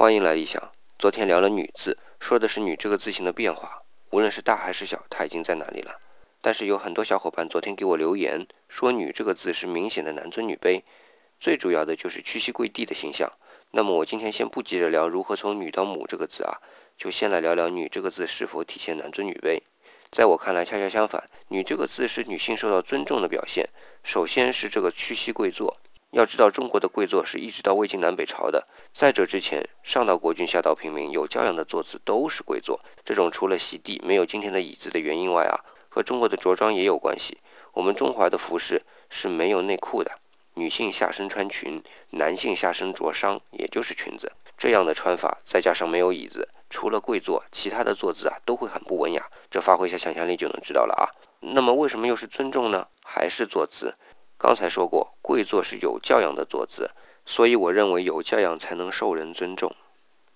欢迎来理想。昨天聊了“女”字，说的是“女”这个字形的变化，无论是大还是小，它已经在哪里了。但是有很多小伙伴昨天给我留言说“女”这个字是明显的男尊女卑，最主要的就是屈膝跪地的形象。那么我今天先不急着聊如何从“女”到“母”这个字啊，就先来聊聊“女”这个字是否体现男尊女卑。在我看来，恰恰相反，“女”这个字是女性受到尊重的表现。首先是这个屈膝跪坐。要知道，中国的跪坐是一直到魏晋南北朝的。在这之前，上到国君，下到平民，有教养的坐姿都是跪坐。这种除了席地没有今天的椅子的原因外啊，和中国的着装也有关系。我们中华的服饰是没有内裤的，女性下身穿裙，男性下身着裳，也就是裙子。这样的穿法，再加上没有椅子，除了跪坐，其他的坐姿啊都会很不文雅。这发挥一下想象力就能知道了啊。那么为什么又是尊重呢？还是坐姿？刚才说过，跪坐是有教养的坐姿，所以我认为有教养才能受人尊重。